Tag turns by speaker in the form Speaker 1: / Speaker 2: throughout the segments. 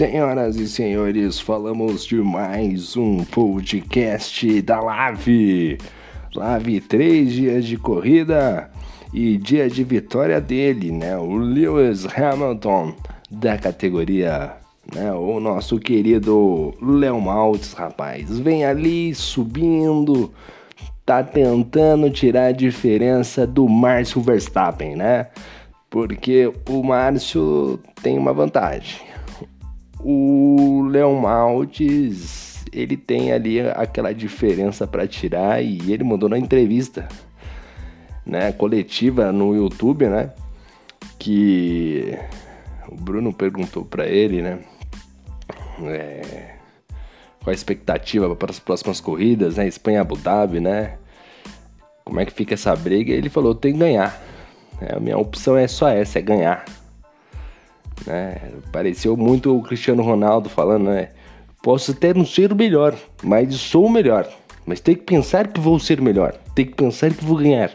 Speaker 1: Senhoras e senhores, falamos de mais um podcast da Lave. Lave, três dias de corrida e dia de vitória dele, né? O Lewis Hamilton da categoria, né? O nosso querido Léo Maltz, rapaz, vem ali subindo, tá tentando tirar a diferença do Márcio Verstappen, né? Porque o Márcio tem uma vantagem o Leon Maltes, ele tem ali aquela diferença para tirar e ele mandou na entrevista, né, coletiva no YouTube, né, que o Bruno perguntou para ele, né, é, qual a expectativa para as próximas corridas, né, Espanha, Abu Dhabi, né, como é que fica essa briga? Ele falou, tem que ganhar. É, a minha opção é só essa, é ganhar. Né? Pareceu muito o Cristiano Ronaldo falando, né? Posso até não ser o melhor, mas sou o melhor. Mas tem que pensar que vou ser melhor. Tem que pensar que vou ganhar.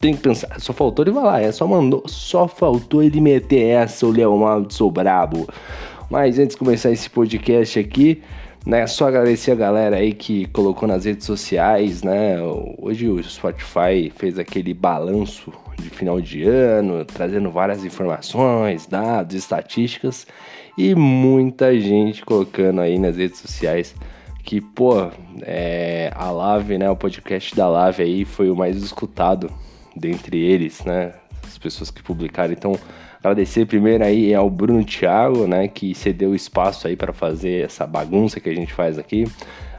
Speaker 1: Tem que pensar. Só faltou ele falar, é só mandou. Só faltou ele meter essa, o Léo Maldo, sou brabo. Mas antes de começar esse podcast aqui, né, só agradecer a galera aí que colocou nas redes sociais, né? Hoje o Spotify fez aquele balanço de final de ano, trazendo várias informações, dados, estatísticas e muita gente colocando aí nas redes sociais que, pô, é, a Lave, né, o podcast da Lave aí foi o mais escutado dentre eles, né, as pessoas que publicaram. Então, agradecer primeiro aí ao Bruno Thiago, né, que cedeu espaço aí para fazer essa bagunça que a gente faz aqui.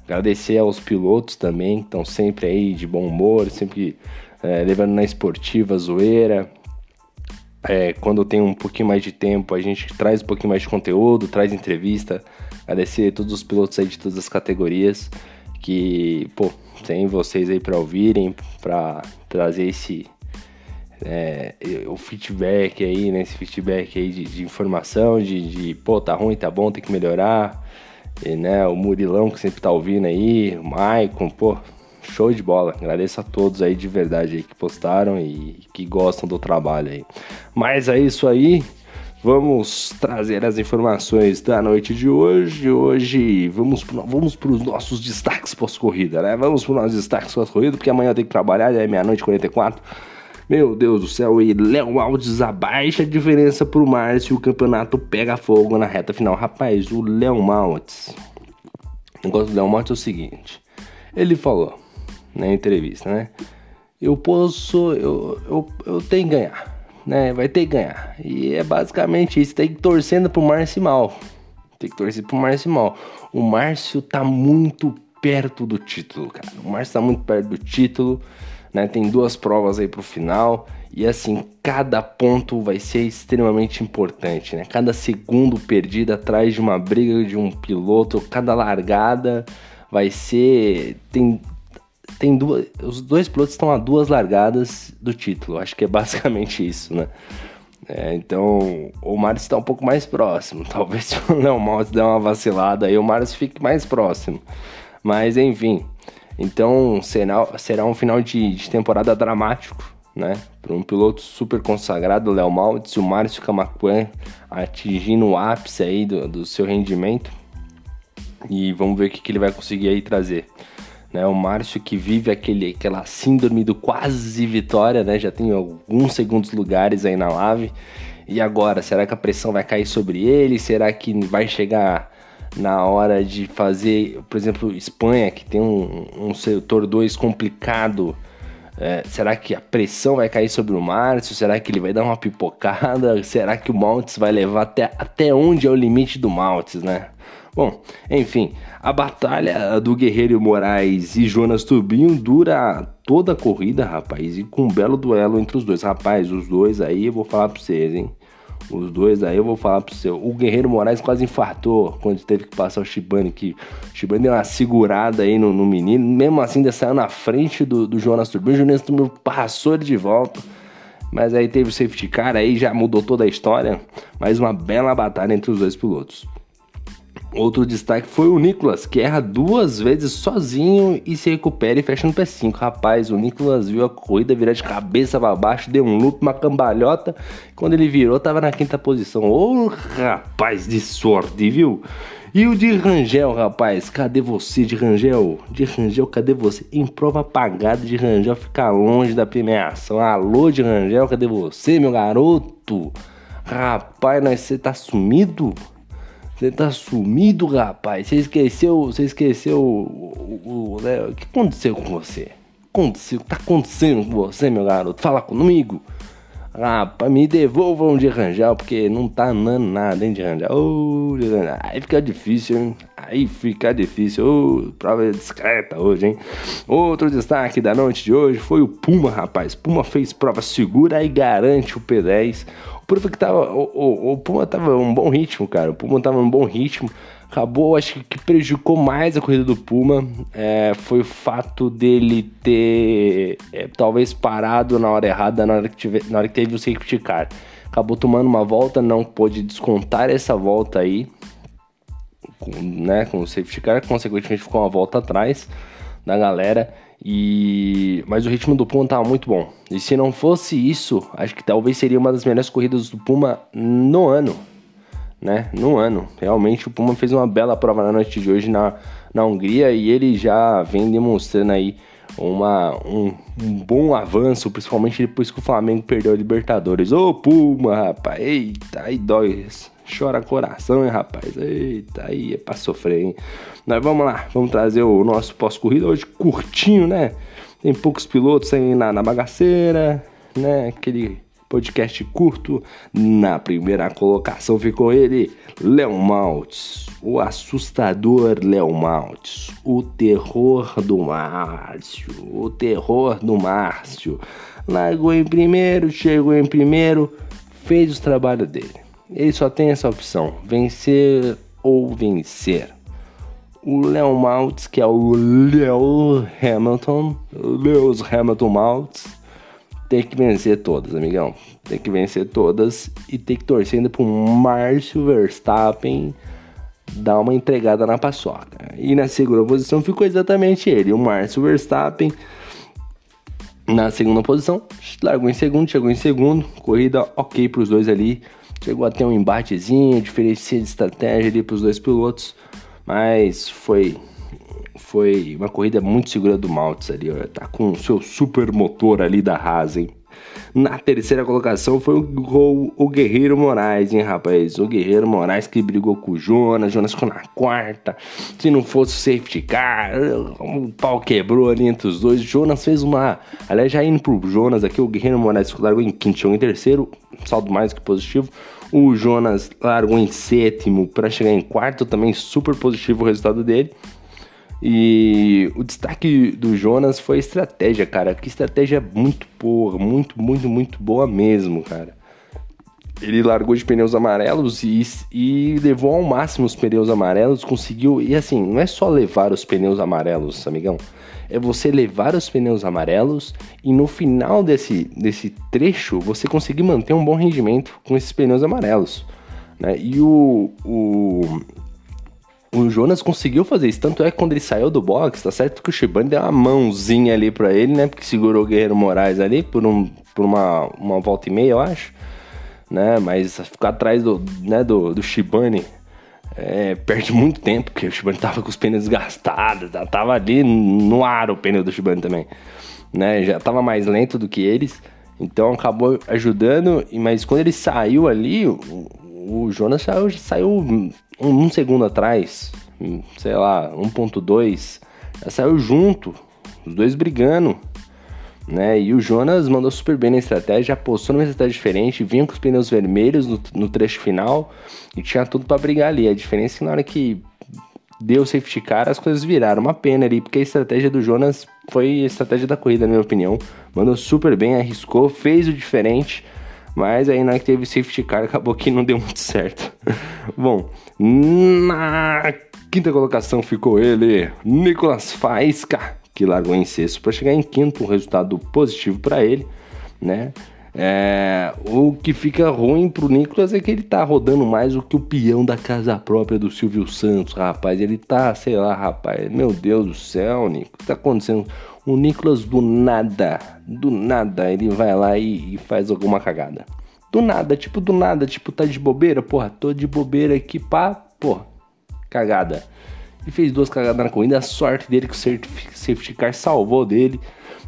Speaker 1: Agradecer aos pilotos também, que estão sempre aí de bom humor, sempre é, levando na esportiva, zoeira. É, quando tem um pouquinho mais de tempo, a gente traz um pouquinho mais de conteúdo, traz entrevista. Agradecer todos os pilotos aí de todas as categorias que, pô, tem vocês aí para ouvirem, para trazer esse é, o feedback aí, né? Esse feedback aí de, de informação, de, de, pô, tá ruim, tá bom, tem que melhorar. E, né, o Murilão que sempre tá ouvindo aí, o Maicon, pô, Show de bola. Agradeço a todos aí de verdade aí que postaram e que gostam do trabalho aí. Mas é isso aí. Vamos trazer as informações da noite de hoje. Hoje vamos vamos para os nossos destaques pós-corrida, né? Vamos para os nossos destaques pós-corrida, porque amanhã eu tenho que trabalhar, já é meia-noite e 44. Meu Deus do céu, e Léo Alves abaixa a diferença pro Márcio. O campeonato pega fogo na reta final. Rapaz, o Léo Maltz. O negócio do Léo Maltz é o seguinte: ele falou, na entrevista, né? Eu posso, eu, eu, eu tenho que ganhar, né? Vai ter que ganhar. E é basicamente isso, tem que torcendo pro Márcio mal. Tem que torcer pro Márcio mal. O Márcio tá muito perto do título, cara. O Márcio tá muito perto do título, né? Tem duas provas aí pro final. E assim, cada ponto vai ser extremamente importante, né? Cada segundo perdido atrás de uma briga de um piloto, cada largada vai ser. Tem tem duas. Os dois pilotos estão a duas largadas do título. Acho que é basicamente isso, né? É, então o Marius está um pouco mais próximo. Talvez se o Léo Maltz der uma vacilada aí, o Marius fique mais próximo. Mas enfim. Então será, será um final de, de temporada dramático, né? Para um piloto super consagrado, o Léo Maltz, o Márcio Camacuan atingindo o ápice aí do, do seu rendimento. E vamos ver o que, que ele vai conseguir aí trazer. Né, o Márcio que vive aquele, aquela síndrome do quase vitória, né? Já tem alguns segundos lugares aí na live. E agora, será que a pressão vai cair sobre ele? Será que vai chegar na hora de fazer, por exemplo, Espanha, que tem um, um setor 2 complicado? É, será que a pressão vai cair sobre o Márcio? Será que ele vai dar uma pipocada? Será que o Maltes vai levar até, até onde é o limite do Maltes, né? Bom, enfim, a batalha do Guerreiro Moraes e Jonas Turbinho dura toda a corrida, rapaz, e com um belo duelo entre os dois. Rapaz, os dois aí eu vou falar pra vocês, hein? Os dois aí eu vou falar pro seu. O Guerreiro Moraes quase infartou quando teve que passar o Shibane, que o Shibane deu uma segurada aí no, no menino. Mesmo assim, ainda saiu na frente do, do Jonas Turbinho. O Jonas Turbinho passou ele de volta. Mas aí teve o safety car, aí já mudou toda a história. Mais uma bela batalha entre os dois pilotos. Outro destaque foi o Nicolas, que erra duas vezes sozinho e se recupera e fecha no P5. Rapaz, o Nicolas viu a corrida virar de cabeça para baixo, deu um loop, uma cambalhota. Quando ele virou, tava na quinta posição. Ô, oh, rapaz de sorte, viu? E o de Rangel, rapaz, cadê você de Rangel? De Rangel, cadê você? Em prova apagada de Rangel ficar longe da premiação. Alô de Rangel, cadê você, meu garoto? Rapaz, nós você tá sumido? Você tá sumido, rapaz. Você esqueceu, você esqueceu o, o, o, né? o que aconteceu com você? Aconteceu, tá acontecendo com você, meu garoto? Fala comigo. Rapaz, me devolvam de Rangel, porque não tá andando nada, hein, de Rangel. Oh, de. Aí fica difícil, hein? Aí fica difícil. Oh, prova discreta hoje, hein? Outro destaque da noite de hoje foi o Puma, rapaz. Puma fez prova segura e garante o P10. O Puma que tava. O, o, o Puma tava um bom ritmo, cara. O Puma tava um bom ritmo acabou, acho que prejudicou mais a corrida do Puma é, foi o fato dele ter é, talvez parado na hora errada, na hora que, tive, na hora que teve o safety car. Acabou tomando uma volta, não pôde descontar essa volta aí, com, né, com o safety car, consequentemente ficou uma volta atrás da galera. E mas o ritmo do Puma estava muito bom. E se não fosse isso, acho que talvez seria uma das melhores corridas do Puma no ano né, no ano. Realmente o Puma fez uma bela prova na noite de hoje na, na Hungria e ele já vem demonstrando aí uma, um, um bom avanço, principalmente depois que o Flamengo perdeu a Libertadores. Ô Puma, rapaz, eita, aí dói, chora coração, hein, rapaz, eita, aí é pra sofrer, hein. Mas vamos lá, vamos trazer o nosso pós-corrida hoje curtinho, né, tem poucos pilotos aí na, na bagaceira, né, aquele podcast curto. Na primeira colocação ficou ele, Léo Maltes, o assustador Léo Maltes, o terror do Márcio, o terror do Márcio. Largou em primeiro, chegou em primeiro, fez o trabalho dele. Ele só tem essa opção: vencer ou vencer. O Léo Maltz, que é o Léo Hamilton, Lewis Hamilton Maltz, tem que vencer todas, amigão. Tem que vencer todas e tem que torcer ainda pro Márcio Verstappen dar uma entregada na paçoca. E na segunda posição ficou exatamente ele, o Márcio Verstappen. Na segunda posição, largou em segundo, chegou em segundo, corrida ok para os dois ali. Chegou a ter um embatezinho, diferença de estratégia ali para os dois pilotos, mas foi foi uma corrida muito segura do Maltz ali, ó. Tá com o seu super motor ali da Haas, hein? Na terceira colocação foi o, o, Guerreiro Moraes, hein, rapaz? O Guerreiro Moraes que brigou com o Jonas, Jonas ficou na quarta. Se não fosse o safety car, o pau quebrou ali entre os dois. Jonas fez uma. Aliás, já indo pro Jonas aqui, o Guerreiro Moraes largou em quinto, em terceiro, saldo mais que positivo. O Jonas largou em sétimo para chegar em quarto, também super positivo o resultado dele. E o destaque do Jonas foi a estratégia, cara. Que estratégia muito boa, muito, muito, muito boa mesmo, cara. Ele largou de pneus amarelos e, e levou ao máximo os pneus amarelos, conseguiu. E assim, não é só levar os pneus amarelos, amigão. É você levar os pneus amarelos e no final desse, desse trecho você conseguir manter um bom rendimento com esses pneus amarelos. Né? E o, o, o Jonas conseguiu fazer isso. Tanto é que quando ele saiu do box, tá certo que o Shibane deu uma mãozinha ali para ele, né? Porque segurou o Guerreiro Moraes ali por, um, por uma, uma volta e meia, eu acho. Né? Mas ficar atrás do, né, do, do Shibane é, perde muito tempo, porque o Shibane tava com os pneus gastados, tava ali no ar o pneu do Shibane também. Né? Já tava mais lento do que eles. Então acabou ajudando, mas quando ele saiu ali, o Jonas saiu, saiu um, um segundo atrás, sei lá, 1.2, saiu junto, os dois brigando, né? E o Jonas mandou super bem na estratégia, apostou numa estratégia diferente, vinha com os pneus vermelhos no, no trecho final e tinha tudo para brigar ali. A diferença é que na hora que deu safety car, as coisas viraram uma pena ali, porque a estratégia do Jonas foi a estratégia da corrida, na minha opinião. Mandou super bem, arriscou, fez o diferente mas aí na que teve safety car acabou que não deu muito certo. Bom, na quinta colocação ficou ele, Nicolas Faisca, que largou em sexto para chegar em quinto, um resultado positivo para ele, né? É, o que fica ruim pro Nicolas é que ele tá rodando mais do que o peão da casa própria do Silvio Santos, rapaz. Ele tá, sei lá, rapaz. Meu Deus do céu, Nico. O que tá acontecendo? O Nicolas do nada, do nada, ele vai lá e, e faz alguma cagada. Do nada, tipo, do nada, tipo, tá de bobeira, porra, tô de bobeira aqui, pá, porra, cagada. E fez duas cagadas na corrida, a sorte dele que o safety car salvou dele,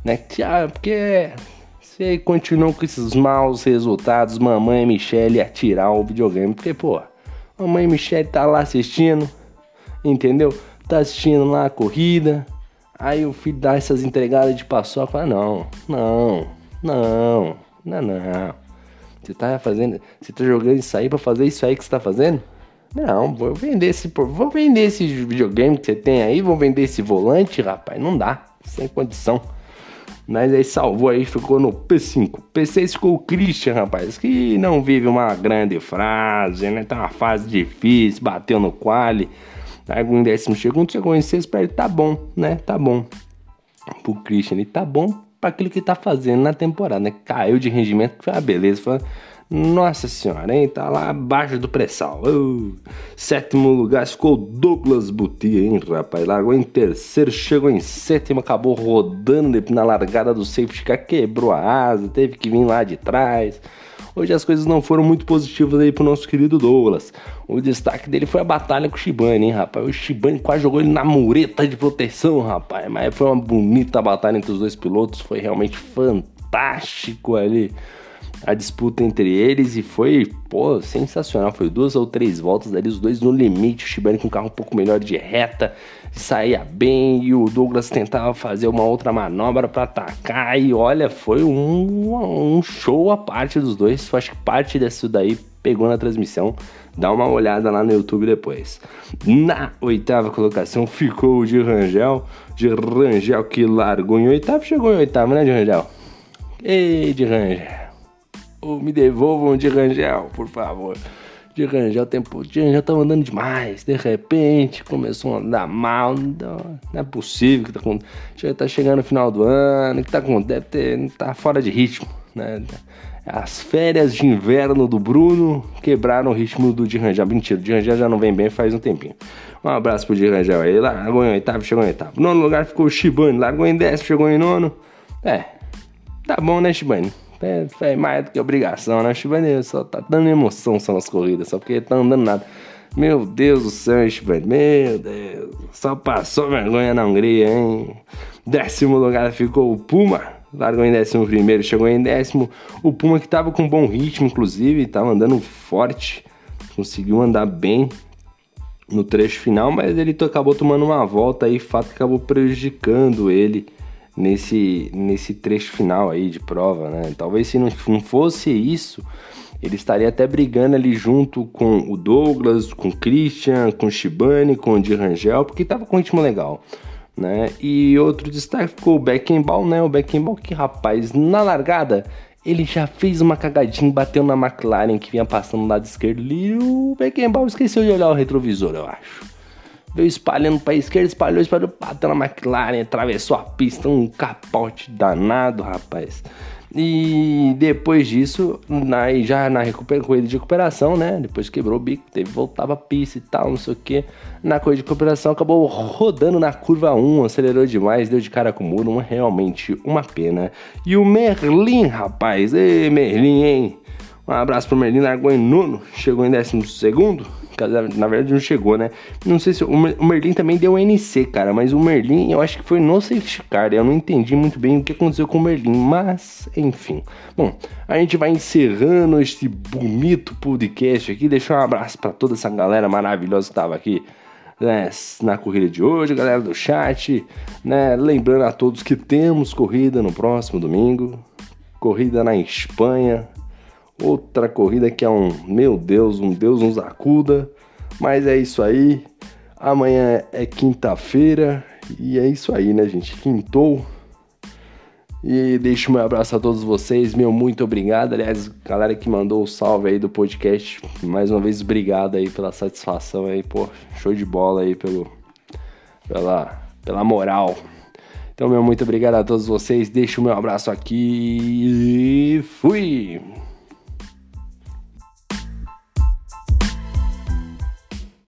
Speaker 1: né? Ah, porque você continuou com esses maus resultados, mamãe Michelle ia tirar o videogame. Porque, pô, mamãe Michelle tá lá assistindo, entendeu? Tá assistindo lá a corrida. Aí o filho dá essas entregadas de paçoca. Fala, não, não, não, não, não. Você tá fazendo. Você tá jogando isso aí pra fazer isso aí que você tá fazendo? Não, vou vender esse. Vou vender esse videogame que você tem aí, vou vender esse volante, rapaz. Não dá. Sem condição. Mas aí salvou aí, ficou no P5. P6 ficou o Christian, rapaz, que não vive uma grande frase, né? Tá uma fase difícil, bateu no quali. Largou em décimo segundo, chegou em sexto pra ele, tá bom, né? Tá bom. Pro Christian, ele tá bom para aquilo que tá fazendo na temporada, né? Caiu de rendimento, foi uma beleza. Foi nossa senhora, hein? Tá lá abaixo do pré-sal. Sétimo lugar ficou Douglas Buti, hein, rapaz? Largou em terceiro, chegou em sétimo, acabou rodando na largada do safety car, quebrou a asa, teve que vir lá de trás. Hoje as coisas não foram muito positivas aí pro nosso querido Douglas. O destaque dele foi a batalha com o Shibane, hein, rapaz? O Shibane quase jogou ele na mureta de proteção, rapaz. Mas foi uma bonita batalha entre os dois pilotos, foi realmente fantástico ali a disputa entre eles e foi, pô, sensacional. Foi duas ou três voltas ali, os dois no limite. O Shibane com um carro um pouco melhor de reta, saía bem e o Douglas tentava fazer uma outra manobra para atacar. E olha, foi um, um show a parte dos dois. Acho que parte disso daí pegou na transmissão. Dá uma olhada lá no YouTube depois. Na oitava colocação ficou o de Rangel. De Rangel que largou em oitavo, chegou em oitavo, né, de Rangel? Ei, de Rangel me devolvam de Rangel, por favor. De Rangel, tempo de Rangel tava andando demais. De repente começou a andar mal. Não, é possível que tá com. Já tá chegando no final do ano. que tá com. Deve ter. tá fora de ritmo, né? As férias de inverno do Bruno quebraram o ritmo do de Rangel. Mentira, o de Rangel já não vem bem faz um tempinho. Um abraço pro de Rangel aí. Largou em oitavo, chegou em oitavo. Nono lugar ficou o Shibane. Largou em décimo, chegou em nono. É, tá bom, né, Shibane? É, é mais do que obrigação, né? Chibane só tá dando emoção só nas corridas, só porque tá andando nada. Meu Deus do céu, Chibane, meu Deus. Só passou vergonha na Hungria, hein? Décimo lugar ficou o Puma. Largou em décimo primeiro, chegou em décimo. O Puma que tava com bom ritmo, inclusive, tava andando forte. Conseguiu andar bem no trecho final, mas ele acabou tomando uma volta e fato acabou prejudicando ele nesse, nesse trecho final aí de prova, né? Talvez se não, não fosse isso, ele estaria até brigando ali junto com o Douglas, com o Christian, com o Shibane, com o Di Rangel, porque estava com um ritmo legal. Né? E outro destaque ficou o Beckenbauer, né? O Beckenbauer que, rapaz, na largada, ele já fez uma cagadinha, bateu na McLaren que vinha passando do lado esquerdo e o Beckenbauer esqueceu de olhar o retrovisor, eu acho veio espalhando para a esquerda, espalhou, espalhou, bateu na McLaren, atravessou a pista, um capote danado, rapaz. E depois disso, na, já na corrida de recuperação, né? Depois quebrou o bico, teve que voltar pra pista e tal, não sei o que. Na corrida de recuperação acabou rodando na curva 1, acelerou demais, deu de cara com o muro, realmente uma pena. E o Merlin, rapaz, ei Merlin, hein? Um abraço pro Merlin, largou em nono, chegou em décimo segundo na verdade não chegou, né? Não sei se o Merlin também deu NC, cara, mas o Merlin eu acho que foi no safety car. Eu não entendi muito bem o que aconteceu com o Merlin, mas enfim. Bom, a gente vai encerrando este bonito podcast aqui. Deixar um abraço para toda essa galera maravilhosa que tava aqui. Né, na corrida de hoje, galera do chat, né? Lembrando a todos que temos corrida no próximo domingo, corrida na Espanha, Outra corrida que é um, meu Deus, um Deus nos acuda. Mas é isso aí. Amanhã é quinta-feira e é isso aí, né, gente? Quintou. E deixo meu abraço a todos vocês, meu muito obrigado. Aliás, galera que mandou o salve aí do podcast, mais uma vez obrigado aí pela satisfação aí, pô, show de bola aí pelo pela pela moral. Então, meu muito obrigado a todos vocês. Deixo meu abraço aqui e fui!